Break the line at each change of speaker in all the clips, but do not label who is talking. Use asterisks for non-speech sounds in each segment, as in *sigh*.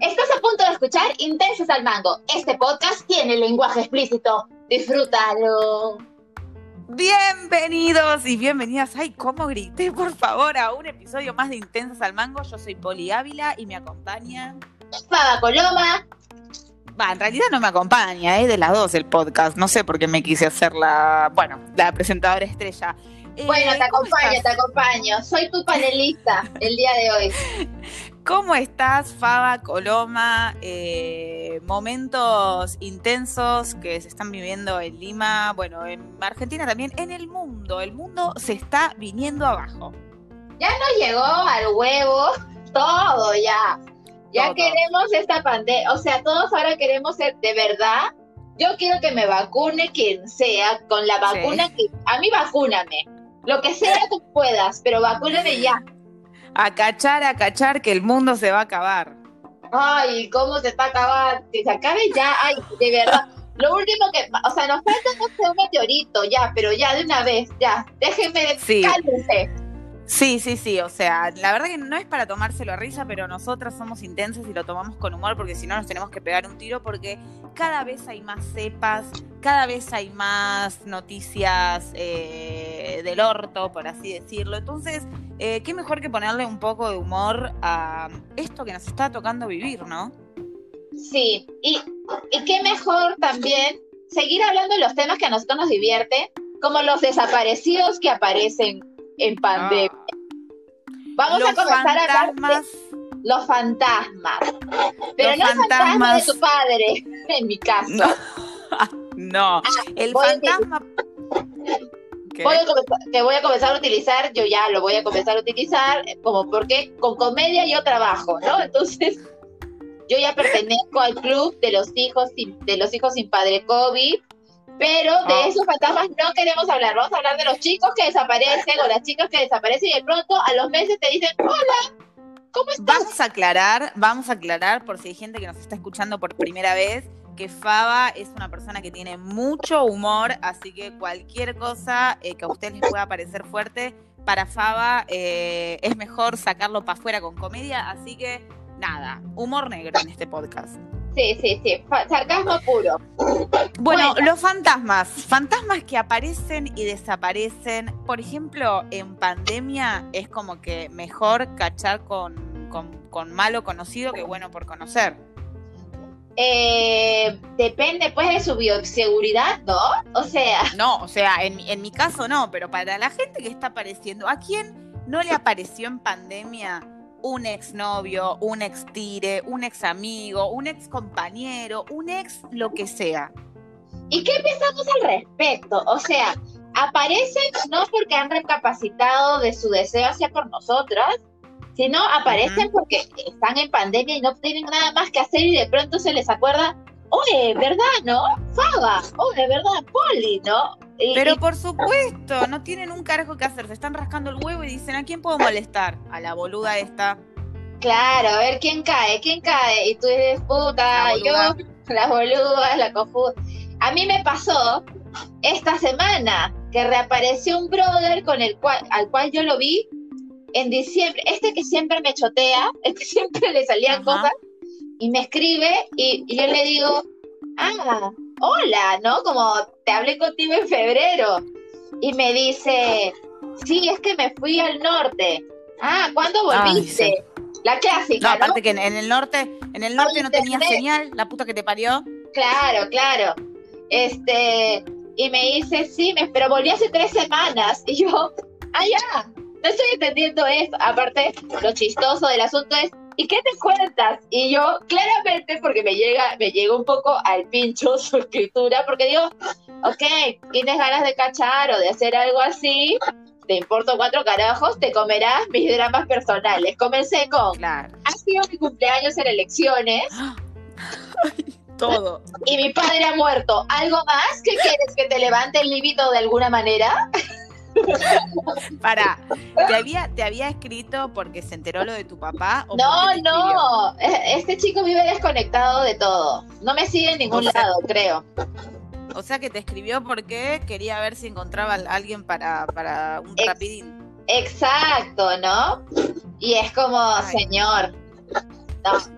Estás a punto de escuchar Intensos al Mango. Este podcast tiene lenguaje explícito. Disfrútalo.
Bienvenidos y bienvenidas. Ay, cómo grité, por favor, a un episodio más de Intensos al Mango. Yo soy Poli Ávila y me acompaña.
Faba Coloma.
Va, en realidad no me acompaña, es de las dos el podcast. No sé por qué me quise hacer la, bueno, la presentadora estrella.
Eh, bueno, te acompaño, te acompaño. Soy tu panelista el día de hoy. *laughs*
¿Cómo estás, Faba, Coloma? Eh, momentos intensos que se están viviendo en Lima, bueno, en Argentina también, en el mundo. El mundo se está viniendo abajo.
Ya nos llegó al huevo todo ya. Ya queremos esta pandemia, o sea, todos ahora queremos ser de verdad. Yo quiero que me vacune quien sea con la vacuna que a mí vacúname. Lo que sea *laughs* que puedas, pero vacúname ya
a cachar, a cachar, que el mundo se va a acabar.
Ay, ¿cómo se está acabando? Si se acabe ya, ay, de verdad. Lo último que, o sea, nos falta no sé, un meteorito, ya, pero ya de una vez, ya, déjenme, sí. cálmense.
Sí, sí, sí, o sea, la verdad que no es para tomárselo a risa, pero nosotras somos intensas y lo tomamos con humor porque si no nos tenemos que pegar un tiro porque cada vez hay más cepas, cada vez hay más noticias eh, del orto, por así decirlo. Entonces, eh, qué mejor que ponerle un poco de humor a esto que nos está tocando vivir, ¿no?
Sí, y, y qué mejor también seguir hablando de los temas que a nosotros nos divierte, como los desaparecidos que aparecen en pandemia. Ah. Vamos a comenzar a hablar de los fantasmas. Pero no fantasmas de tu padre, *laughs* en mi caso. *laughs*
No, ah, el fantasma.
Voy a que voy a comenzar a utilizar, yo ya lo voy a comenzar a utilizar, como porque con comedia yo trabajo, ¿no? *laughs* Entonces, yo ya pertenezco al club de los hijos de los hijos sin padre COVID pero de ah. esos fantasmas no queremos hablar. Vamos a hablar de los chicos que desaparecen o las chicas que desaparecen y de pronto a los meses te dicen, hola, ¿cómo estás?
Vamos a aclarar, vamos a aclarar por si hay gente que nos está escuchando por primera vez que Faba es una persona que tiene mucho humor, así que cualquier cosa eh, que a usted les pueda parecer fuerte, para Faba eh, es mejor sacarlo para afuera con comedia, así que nada, humor negro en este podcast.
Sí, sí, sí, sarcasmo puro.
Bueno, los fantasmas, fantasmas que aparecen y desaparecen, por ejemplo, en pandemia es como que mejor cachar con, con, malo conocido que bueno por conocer.
Eh, depende pues de su bioseguridad, ¿no? O sea.
No, o sea, en, en mi caso no, pero para la gente que está apareciendo, ¿a quién no le apareció en pandemia? un exnovio, un ex tire, un ex amigo, un ex compañero, un ex lo que sea.
¿Y qué pensamos al respecto? O sea, aparecen no porque han recapacitado de su deseo hacia por nosotras, sino aparecen porque están en pandemia y no tienen nada más que hacer y de pronto se les acuerda, oye, ¿verdad, no? Faba, oye, ¿verdad, Poli, no?
Pero por supuesto, no tienen un carajo que hacer, se están rascando el huevo y dicen, ¿a quién puedo molestar? A la boluda esta.
Claro, a ver quién cae, quién cae. Y tú dices, puta, yo, las boludas, la cojuda. A mí me pasó esta semana que reapareció un brother con el cual, al cual yo lo vi en diciembre. Este que siempre me chotea, *laughs* este que siempre le salían cosas, y me escribe y yo le digo, ah, hola, ¿no? Como te hablé contigo en febrero. Y me dice, sí, es que me fui al norte. Ah, ¿cuándo volviste? La clásica.
No, aparte que en, el norte, en el norte no, tenía señal, la puta que te parió.
Claro, claro. Este, y me dice, sí, me, pero volví hace tres semanas. Y yo, ah, ya, no estoy entendiendo esto. Aparte, lo chistoso del asunto es, ¿y qué te cuentas? Y yo, claramente, porque me llega, me llega un poco al pincho *laughs* su escritura, porque digo, ok, tienes ganas de cachar o de hacer algo así, te importo cuatro carajos, te comerás mis dramas personales. Comencé con, claro. ha sido mi cumpleaños en elecciones. *gasps*
Todo.
Y mi padre ha muerto. ¿Algo más que quieres que te levante el líbido de alguna manera? *laughs*
Para, ¿te había, ¿te había escrito porque se enteró lo de tu papá?
no, no, e, este chico vive desconectado de todo. No me sigue en ningún lado, creo.
O sea que te escribió porque quería ver si encontraba a alguien para, para un rapidín.
Exacto, ¿no? Y es como, señor, no,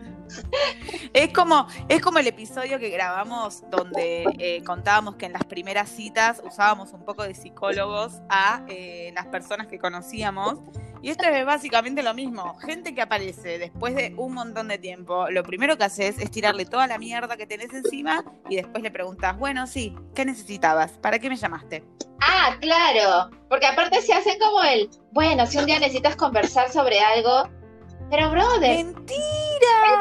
Es como, es como el episodio que grabamos donde eh, contábamos que en las primeras citas usábamos un poco de psicólogos a eh, las personas que conocíamos. Y esto es básicamente lo mismo. Gente que aparece después de un montón de tiempo, lo primero que haces es tirarle toda la mierda que tenés encima y después le preguntas, bueno, sí, ¿qué necesitabas? ¿Para qué me llamaste?
Ah, claro. Porque aparte se hace como el, bueno, si un día necesitas conversar sobre algo, pero, brother.
¡Mentira!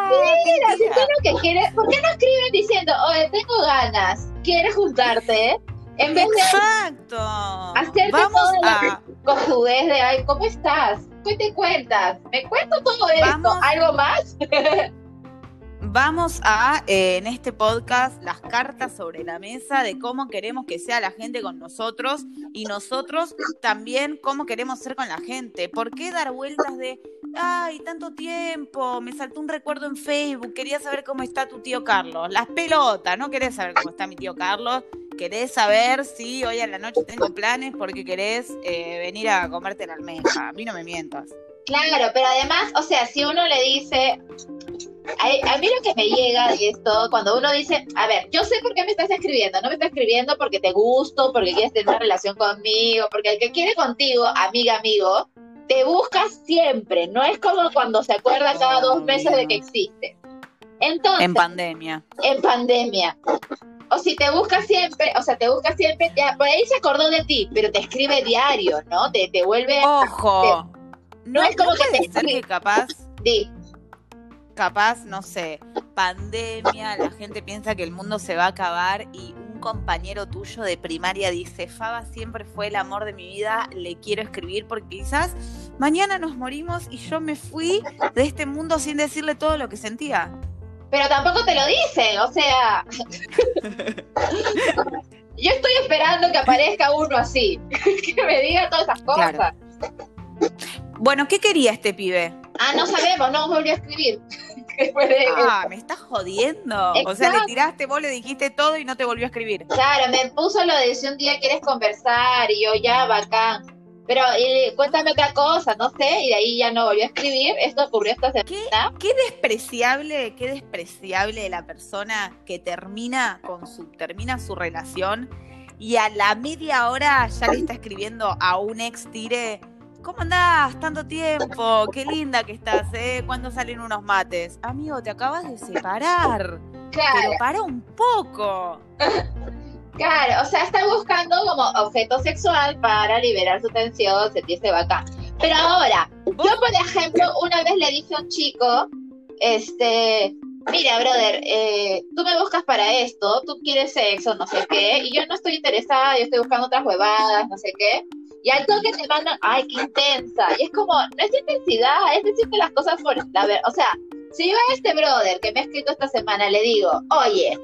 Mentira, que quieres. ¿Por qué no escriben diciendo, oye, tengo ganas, quieres juntarte? En vez
Exacto.
de hacerte Vamos a... cojudez de, ay, ¿cómo estás? ¿Qué te cuentas? ¿Me cuento todo esto? ¿Algo más? *laughs*
Vamos a, eh, en este podcast, las cartas sobre la mesa de cómo queremos que sea la gente con nosotros y nosotros también cómo queremos ser con la gente. ¿Por qué dar vueltas de, ay, tanto tiempo, me saltó un recuerdo en Facebook, quería saber cómo está tu tío Carlos? Las pelotas, no querés saber cómo está mi tío Carlos, querés saber si hoy a la noche tengo planes porque querés eh, venir a comerte la almeja. A mí no me mientas.
Claro, pero además, o sea, si uno le dice, a, mí lo que me llega de esto, cuando uno dice, a ver, yo sé por qué me estás escribiendo, no me estás escribiendo porque te gusto, porque quieres tener una relación conmigo, porque el que quiere contigo, amiga, amigo, te busca siempre, no es como cuando se acuerda cada dos meses de que existe. Entonces,
en pandemia.
En pandemia. O si te busca siempre, o sea, te busca siempre, ya, por ahí se acordó de ti, pero te escribe diario, ¿no? Te, te vuelve...
Ojo. no, es como que te escribe. capaz...
Sí
capaz, no sé, pandemia, la gente piensa que el mundo se va a acabar y un compañero tuyo de primaria dice, Faba siempre fue el amor de mi vida, le quiero escribir porque quizás mañana nos morimos y yo me fui de este mundo sin decirle todo lo que sentía.
Pero tampoco te lo dice, o sea... *laughs* Yo estoy esperando que aparezca uno así, *laughs* que me diga todas esas cosas.
Bueno, ¿qué quería este pibe?
Ah, no sabemos, no volvió a escribir. *laughs*
Ah, me estás jodiendo. O sea, le tiraste, vos le dijiste todo y no te volvió a escribir.
Claro, me puso lo de si un día quieres conversar y yo ya, bacán. Pero cuéntame otra cosa, no sé, y de ahí ya no volvió a escribir. Esto ocurrió esta semana.
¿Qué, qué despreciable, qué despreciable la persona que termina con su, termina su relación y a la media hora ya le está escribiendo a un ex tire ¿Cómo andás? Tanto tiempo. Qué linda que estás, ¿eh? ¿Cuándo salen unos mates? Amigo, te acabas de separar. Claro. Pero para un poco. *laughs*
Claro, o sea, está buscando como objeto sexual para liberar su tensión, sentirse bacán. Pero ahora, yo por ejemplo, una vez le dije a un chico, este, mira, brother, eh, tú me buscas para esto, tú quieres sexo, no sé qué, y yo no estoy interesada, yo estoy buscando otras huevadas, no sé qué. Y al toque te mandan, ay, qué intensa. Y es como, no es intensidad, es decirte las cosas por la ver. O sea, si yo a este brother que me ha escrito esta semana le digo, oye,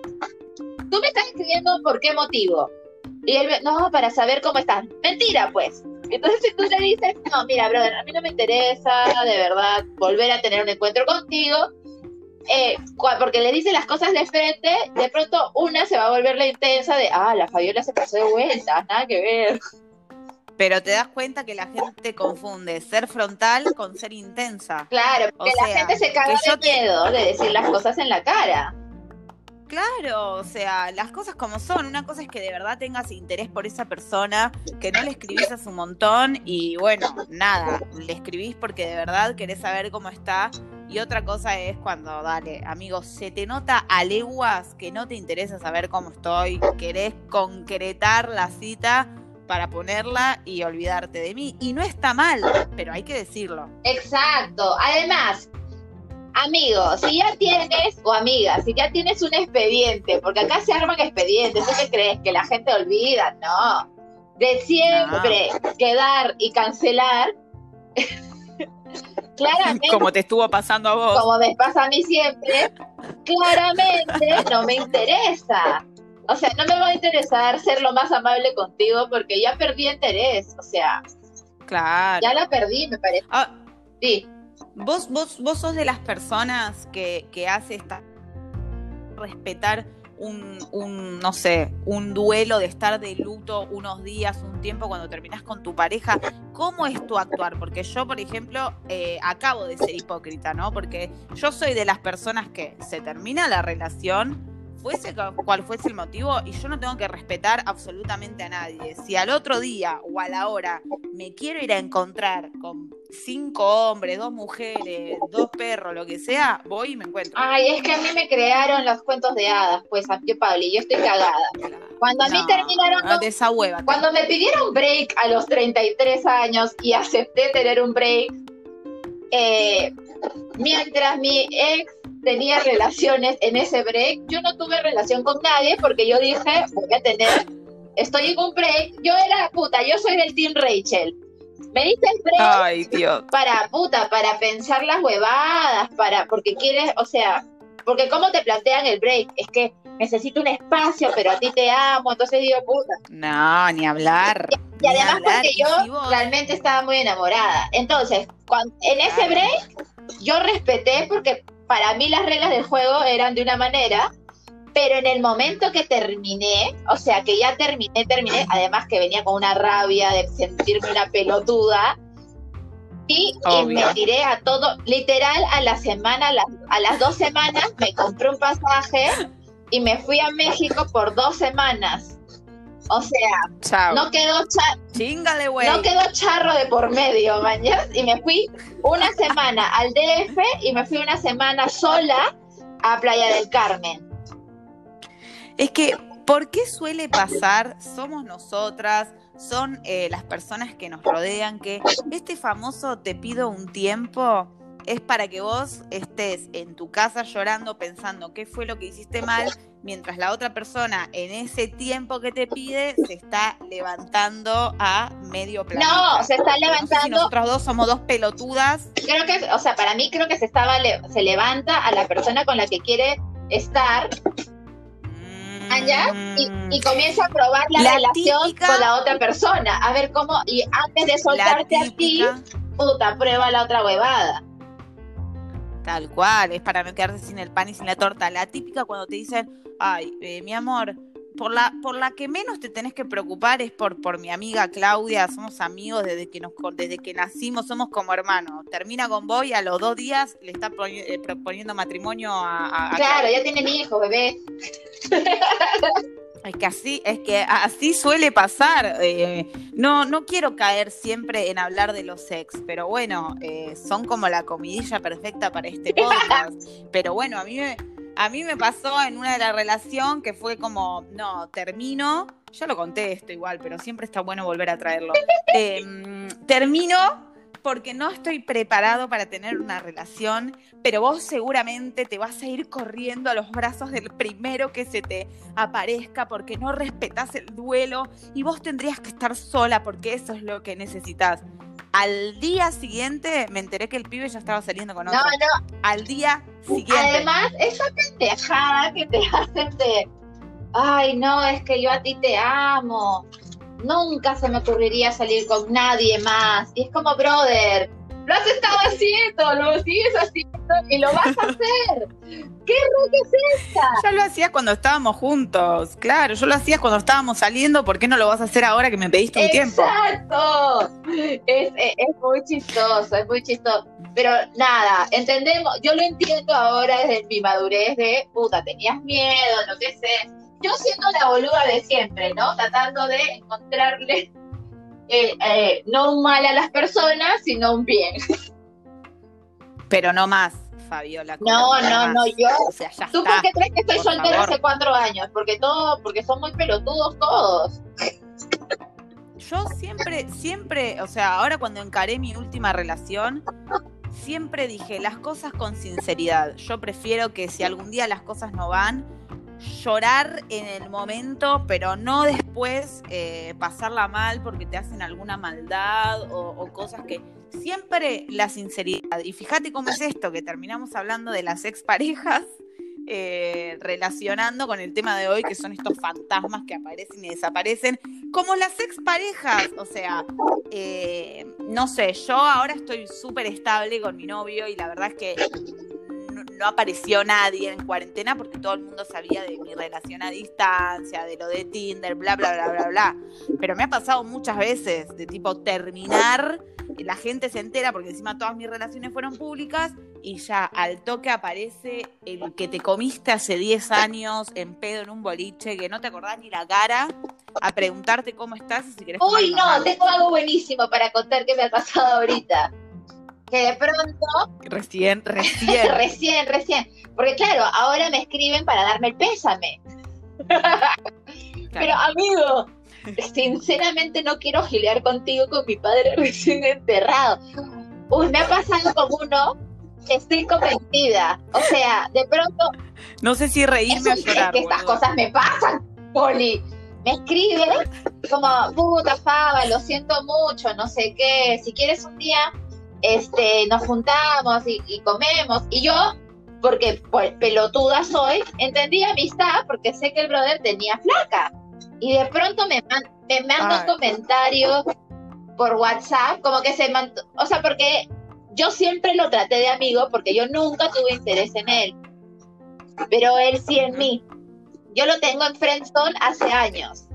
tú me estás escribiendo por qué motivo. Y él, no, para saber cómo estás. Mentira, pues. Entonces, si tú le dices, no, mira, brother, a mí no me interesa de verdad volver a tener un encuentro contigo, eh, porque le dice las cosas de frente, de pronto una se va a volver la intensa de, ah, la Fabiola se pasó de vuelta, nada que ver.
Pero te das cuenta que la gente confunde ser frontal con ser intensa.
Claro, porque la gente se caga de miedo de decir las cosas en la cara.
Claro, o sea, las cosas como son. Una cosa es que de verdad tengas interés por esa persona, que no le escribís a su montón y bueno, nada, le escribís porque de verdad querés saber cómo está. Y otra cosa es cuando, dale, amigos, se te nota a leguas que no te interesa saber cómo estoy, querés concretar la cita para ponerla y olvidarte de mí. Y no está mal, pero hay que decirlo.
Exacto. Además, amigo, si ya tienes, o amiga, si ya tienes un expediente, porque acá se arman expedientes, ¿tú qué crees? Que la gente olvida, no. De siempre quedar y cancelar. *laughs* claramente.
Como te estuvo pasando a vos.
Como me pasa a mí siempre, claramente no me interesa. O sea, no me va a interesar ser lo más amable contigo porque ya perdí interés. O sea,
claro.
ya la perdí, me parece. Ah, sí.
Vos, vos, vos sos de las personas que, que hace esta respetar un, un, no sé, un duelo de estar de luto unos días, un tiempo cuando terminas con tu pareja. ¿Cómo es tu actuar? Porque yo, por ejemplo, eh, acabo de ser hipócrita, ¿no? Porque yo soy de las personas que se termina la relación fuese cual fuese el motivo, y yo no tengo que respetar absolutamente a nadie. Si al otro día o a la hora me quiero ir a encontrar con cinco hombres, dos mujeres, dos perros, lo que sea, voy y me encuentro.
Ay, es que a mí me crearon los cuentos de hadas, pues, yo, Pablo, yo estoy cagada. Cuando a mí terminaron.
No, de esa hueva.
Cuando me pidieron break a los 33 años y acepté tener un break, eh, mientras mi ex tenía relaciones en ese break. Yo no tuve relación con nadie porque yo dije, voy a tener, estoy en un break. Yo era puta, yo soy del Team Rachel. Me dice el break
Ay, Dios.
para puta, para pensar las huevadas, para, porque quieres, o sea, porque cómo te plantean el break, es que necesito un espacio, pero a ti te amo, entonces digo, puta.
No, ni hablar.
Y, además porque yo realmente estaba muy enamorada. Entonces, en ese break, yo respeté porque para mí las reglas del juego eran de una manera, pero en el momento que terminé, o sea, que ya terminé, terminé, además que venía con una rabia de sentirme una pelotuda, y, me tiré a todo, literal, a la semana, a las, dos semanas, me compré un pasaje y me fui a México por dos semanas. O sea, no quedó no quedó charro de por medio, mañana. Y me fui una semana al DF y me fui una semana sola a Playa del Carmen.
Es que, ¿por qué suele pasar? Somos nosotras, son eh, las personas que nos rodean, que este famoso te pido un tiempo es para que vos estés en tu casa llorando pensando qué fue lo que hiciste mal, mientras la otra persona en ese tiempo que te pide se está levantando a medio plano.
No, se está levantando. si
nosotros dos somos dos pelotudas.
Creo que, o sea, para mí creo que se estaba se levanta a la persona con la que quiere estar. Allá y, comienza a probar la, relación con la otra persona. A ver cómo, y antes de soltarte a ti, puta, prueba la otra huevada.
Tal cual, es para no quedarse sin el pan y sin la torta. La típica cuando te dicen, ay, eh, mi amor, por la, por la que menos te tenés que preocupar es por, por mi amiga Claudia, somos amigos desde que nos desde que nacimos, somos como hermanos. Termina con vos y a los dos días le está eh, proponiendo matrimonio a,
Claro, ya tienen hijos, bebé. *laughs*
Es que así, es que así suele pasar. Eh, no, no quiero caer siempre en hablar de los ex, pero bueno, eh, son como la comidilla perfecta para este *laughs* podcast. pero bueno, a mí me, a mí me pasó en una de las relaciones que fue como, no, termino, ya lo conté esto igual, pero siempre está bueno volver a traerlo. *laughs* Em, termino porque no estoy preparado para tener una relación, pero vos seguramente te vas a ir corriendo a los brazos del primero que se te aparezca porque no respetas el duelo y vos tendrías que estar sola porque eso es lo que necesitas. Al día siguiente me enteré que el pibe ya estaba saliendo con otro. No, no. Al día siguiente.
Además, esa pendejada que te *laughs* hacen de, ay, no, es que yo a ti te amo nunca se me ocurriría salir con nadie más. Y es como, brother, lo has estado haciendo, lo sigues haciendo y lo vas a hacer. ¿Qué roca es esta?
Ya lo hacía cuando estábamos juntos, claro, yo lo hacía cuando estábamos saliendo, ¿por qué no lo vas a hacer ahora que me pediste un tiempo?
Exacto, es, es muy chistoso, es muy chistoso. Pero nada, entendemos, yo lo entiendo ahora desde mi madurez de, puta, tenías miedo, no sé sé yo siendo la boluda de siempre, ¿no? Tratando de encontrarle eh, eh, no un mal a las personas, sino un bien.
Pero no más, Fabiola.
No, no, no, yo. O sea, ya ¿Tú por qué crees que estoy soltera hace cuatro años? Porque todo, porque son muy pelotudos todos.
Yo siempre, siempre, o sea, ahora cuando encaré mi última relación, siempre dije las cosas con sinceridad. Yo prefiero que si algún día las cosas no van, llorar en el momento, pero no después eh, pasarla mal porque te hacen alguna maldad o, cosas que siempre la sinceridad. Y fíjate cómo es esto, que terminamos hablando de las exparejas. Eh, relacionando con el tema de hoy, que son estos fantasmas que aparecen y desaparecen, como las exparejas. O sea, eh, no sé, yo ahora estoy súper estable con mi novio y la verdad es que no apareció nadie en cuarentena porque todo el mundo sabía de mi relación a distancia, de lo de Tinder, bla, bla, bla, bla, bla. Pero me ha pasado muchas veces de tipo terminar, la gente se entera porque encima todas mis relaciones fueron públicas y ya al toque aparece el que te comiste hace 10 años en pedo en un boliche, que no te acordás ni la cara, a preguntarte cómo estás y si querés.
Uy, no, tengo algo buenísimo para contar que me ha pasado ahorita que de pronto...
Recién, *laughs* recién.
recién, recién. Porque claro, ahora me escriben para darme el pésame. Pero amigo, sinceramente no quiero gilear contigo con mi padre recién enterrado. Uy, me ha pasado como uno, estoy convencida. O sea, de pronto...
No sé si reírme o llorar.
Es que estas cosas me pasan, Poli. Me escribe como, puta Faba, lo siento mucho, no sé qué. Si quieres un día este, nos juntamos y, comemos. Y yo, porque pues, pelotuda soy, entendí amistad porque sé que el brother tenía flaca. Y de pronto me, me manda un comentario por WhatsApp, como que se mandó, o sea, porque yo siempre lo traté de amigo porque yo nunca tuve interés en él, pero él sí en mí. Yo lo tengo en Friendzone hace años.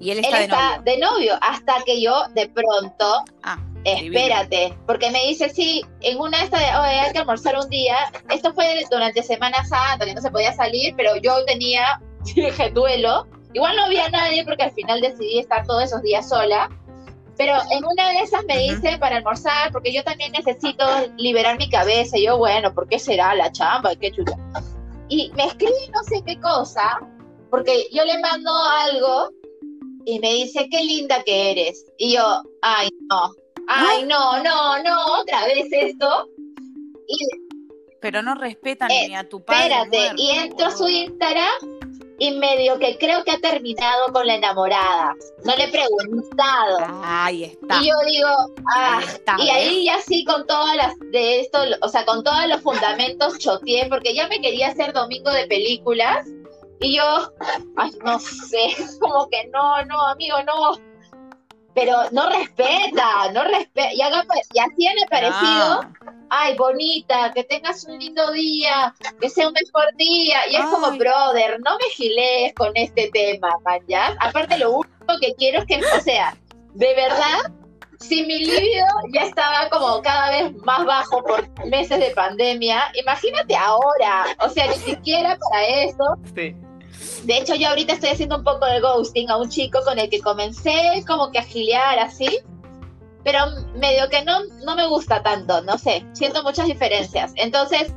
Y él está,
de, novio. hasta que yo de pronto ah. Espérate, porque me dice, sí, en una de estas de, hay que almorzar un día. Esto fue durante Semana Santa, que no se podía salir, pero yo tenía, *laughs* dije, duelo. Igual no había nadie porque al final decidí estar todos esos días sola. Pero en una de esas me dice para almorzar, porque yo también necesito liberar mi cabeza. Y yo, bueno, ¿por qué será la chamba? Qué chucha. Y me escribe no sé qué cosa, porque yo le mando algo y me dice, qué linda que eres. Y yo, ay, no, ay, no, no, no, otra vez esto.
Pero no respetan ni a tu padre.
Espérate, y entro a su Instagram y medio que creo que ha terminado con la enamorada. No le he preguntado.
Ahí está.
Y yo digo, ah, y ahí ya sí con todas las de esto, o sea, con todos los fundamentos choteé, porque ya me quería hacer domingo de películas. Y yo, ay, no sé, *laughs* como que no, no, amigo, no pero no respeta, no respeta. Y, haga, y así han aparecido, ay, bonita, que tengas un lindo día, que sea un mejor día. Y es como, brother, no me gilees con este tema, man, ¿ya? Aparte, lo único que quiero es que, o sea, de verdad, si mi libido ya estaba como cada vez más bajo por meses de pandemia, imagínate ahora, o sea, ni siquiera para eso. Sí de hecho, yo ahorita estoy haciendo un poco de ghosting a un chico con el que comencé como que a así, pero medio que no, no me gusta tanto, no sé, siento muchas diferencias. Entonces,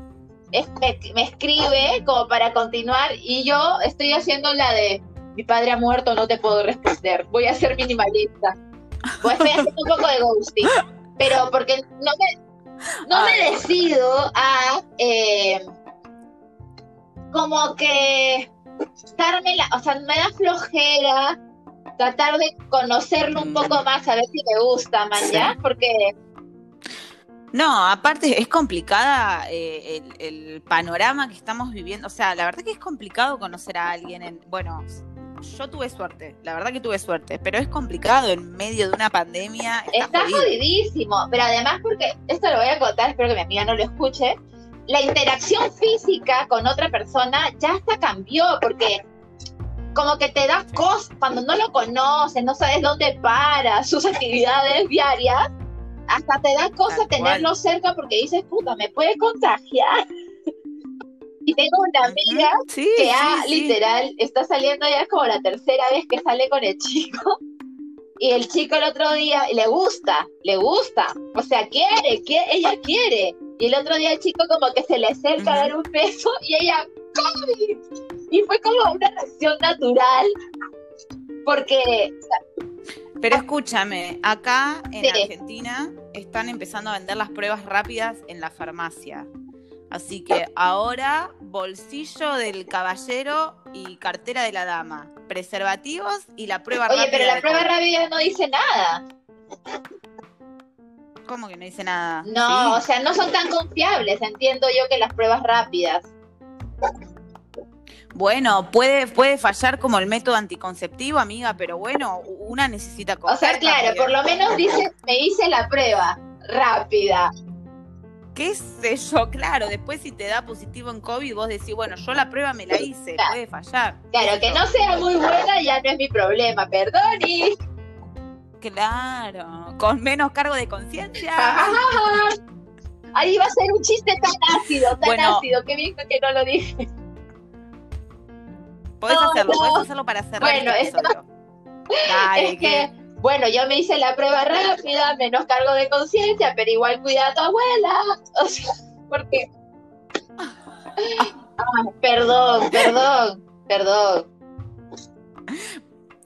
me, escribe como para continuar y yo estoy haciendo la de mi padre ha muerto, no te puedo responder, voy a ser minimalista. Pues estoy haciendo un poco de ghosting, pero porque no me, no me decido a... Eh, como que o sea, me da flojera tratar de conocerlo un poco mm. más, a ver si me gusta, man, ¿ya? Porque...
No, aparte es complicada eh, el, panorama que estamos viviendo. O sea, la verdad que es complicado conocer a alguien en... Bueno, yo tuve suerte, la verdad que tuve suerte, pero es complicado en medio de una pandemia.
Está, está jodidísimo, pero además porque, esto lo voy a contar, espero que mi amiga no lo escuche, la interacción física con otra persona ya hasta cambió, porque como que te da cosas cuando no lo conoces, no sabes dónde para, sus actividades diarias, hasta te da cosa tenerlo cerca porque dices, puta, me puede contagiar. y tengo una amiga que ya literal está saliendo ya como la tercera vez que sale con el chico. Y el chico el otro día le gusta, le gusta. O sea, quiere, que ella quiere. Y el otro día el chico como que se le acerca a dar un beso y ella, ¡COVID! Y fue como una reacción natural. Porque...
Pero escúchame, acá en Argentina están empezando a vender las pruebas rápidas en la farmacia. Así que ahora bolsillo del caballero y cartera de la dama, preservativos y la prueba rápida.
Oye, pero la prueba rápida no dice nada.
¿Cómo que no dice nada?
No, o sea, no son tan confiables, entiendo yo que las pruebas rápidas.
Bueno, puede, puede fallar como el método anticonceptivo, amiga, pero bueno, una necesita
O sea, claro, por lo menos dice, me hice la prueba rápida.
Qué sé yo, *laughs* claro, después si te da positivo en COVID, vos decís, bueno, yo la prueba me la hice, puede fallar.
Claro, que no sea muy buena ya no es mi problema, perdón.
Claro, con menos cargo de conciencia. *laughs*
Ahí va a ser un chiste tan ácido, tan ácido, qué bien que no lo dije.
Puedes hacerlo, puedes hacerlo para cerrar bueno, este esto... *laughs*
es que, bueno, yo me hice la prueba rápida, menos cargo de conciencia, pero igual cuida a tu abuela. *laughs* O sea, porque. Perdón, perdón, perdón.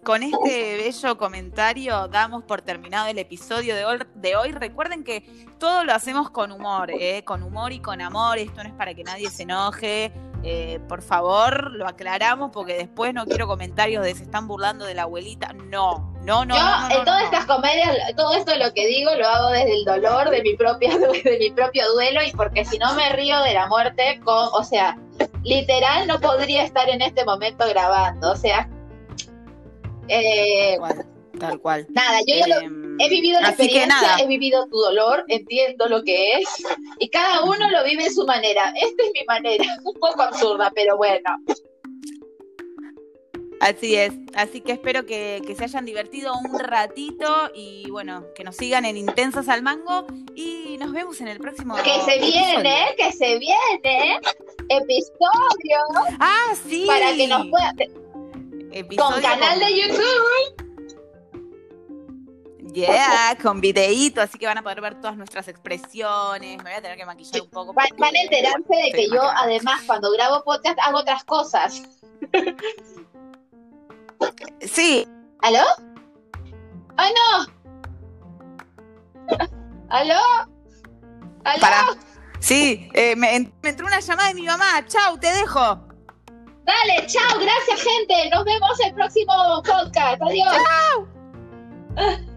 Con este bello comentario damos por terminado el episodio de hoy. Recuerden que todo lo hacemos con humor, ¿eh? con humor y con amor. Esto no es para que nadie se enoje. Eh, por favor, lo aclaramos porque después no quiero comentarios de se están burlando de la abuelita. No, no, no.
Yo en todas estas comedias, todo esto lo que digo lo hago desde el dolor de mi propia, *laughs* de mi propio duelo y porque si no me río de la muerte, con, o sea, literal no podría estar en este momento grabando. O sea,
eh, tal cual.
Nada, yo ya em, he vivido la experiencia, he vivido tu dolor, entiendo lo que es, y cada uno lo vive en su manera. Esta es mi manera, *laughs* un poco absurda, pero bueno.
Así es, así que espero que, se hayan divertido un ratito y bueno, que nos sigan en Intensas al Mango y nos vemos en el próximo
Que se viene, que se viene episodio.
Ah, sí.
Para que nos puedan con canal de YouTube.
Yeah, con videíto, así que van a poder ver todas nuestras expresiones. Me voy a tener que maquillar un poco.
Van, a enterarse de que yo, además, cuando grabo podcast, hago otras cosas.
Sí.
¿Aló? ¡Ay, no! ¿Aló? ¿Aló?
Sí, eh, me entró una llamada de mi mamá. Chau, te dejo.
Dale, chao, gracias gente. Nos vemos el próximo podcast. Adiós. Chao. *laughs*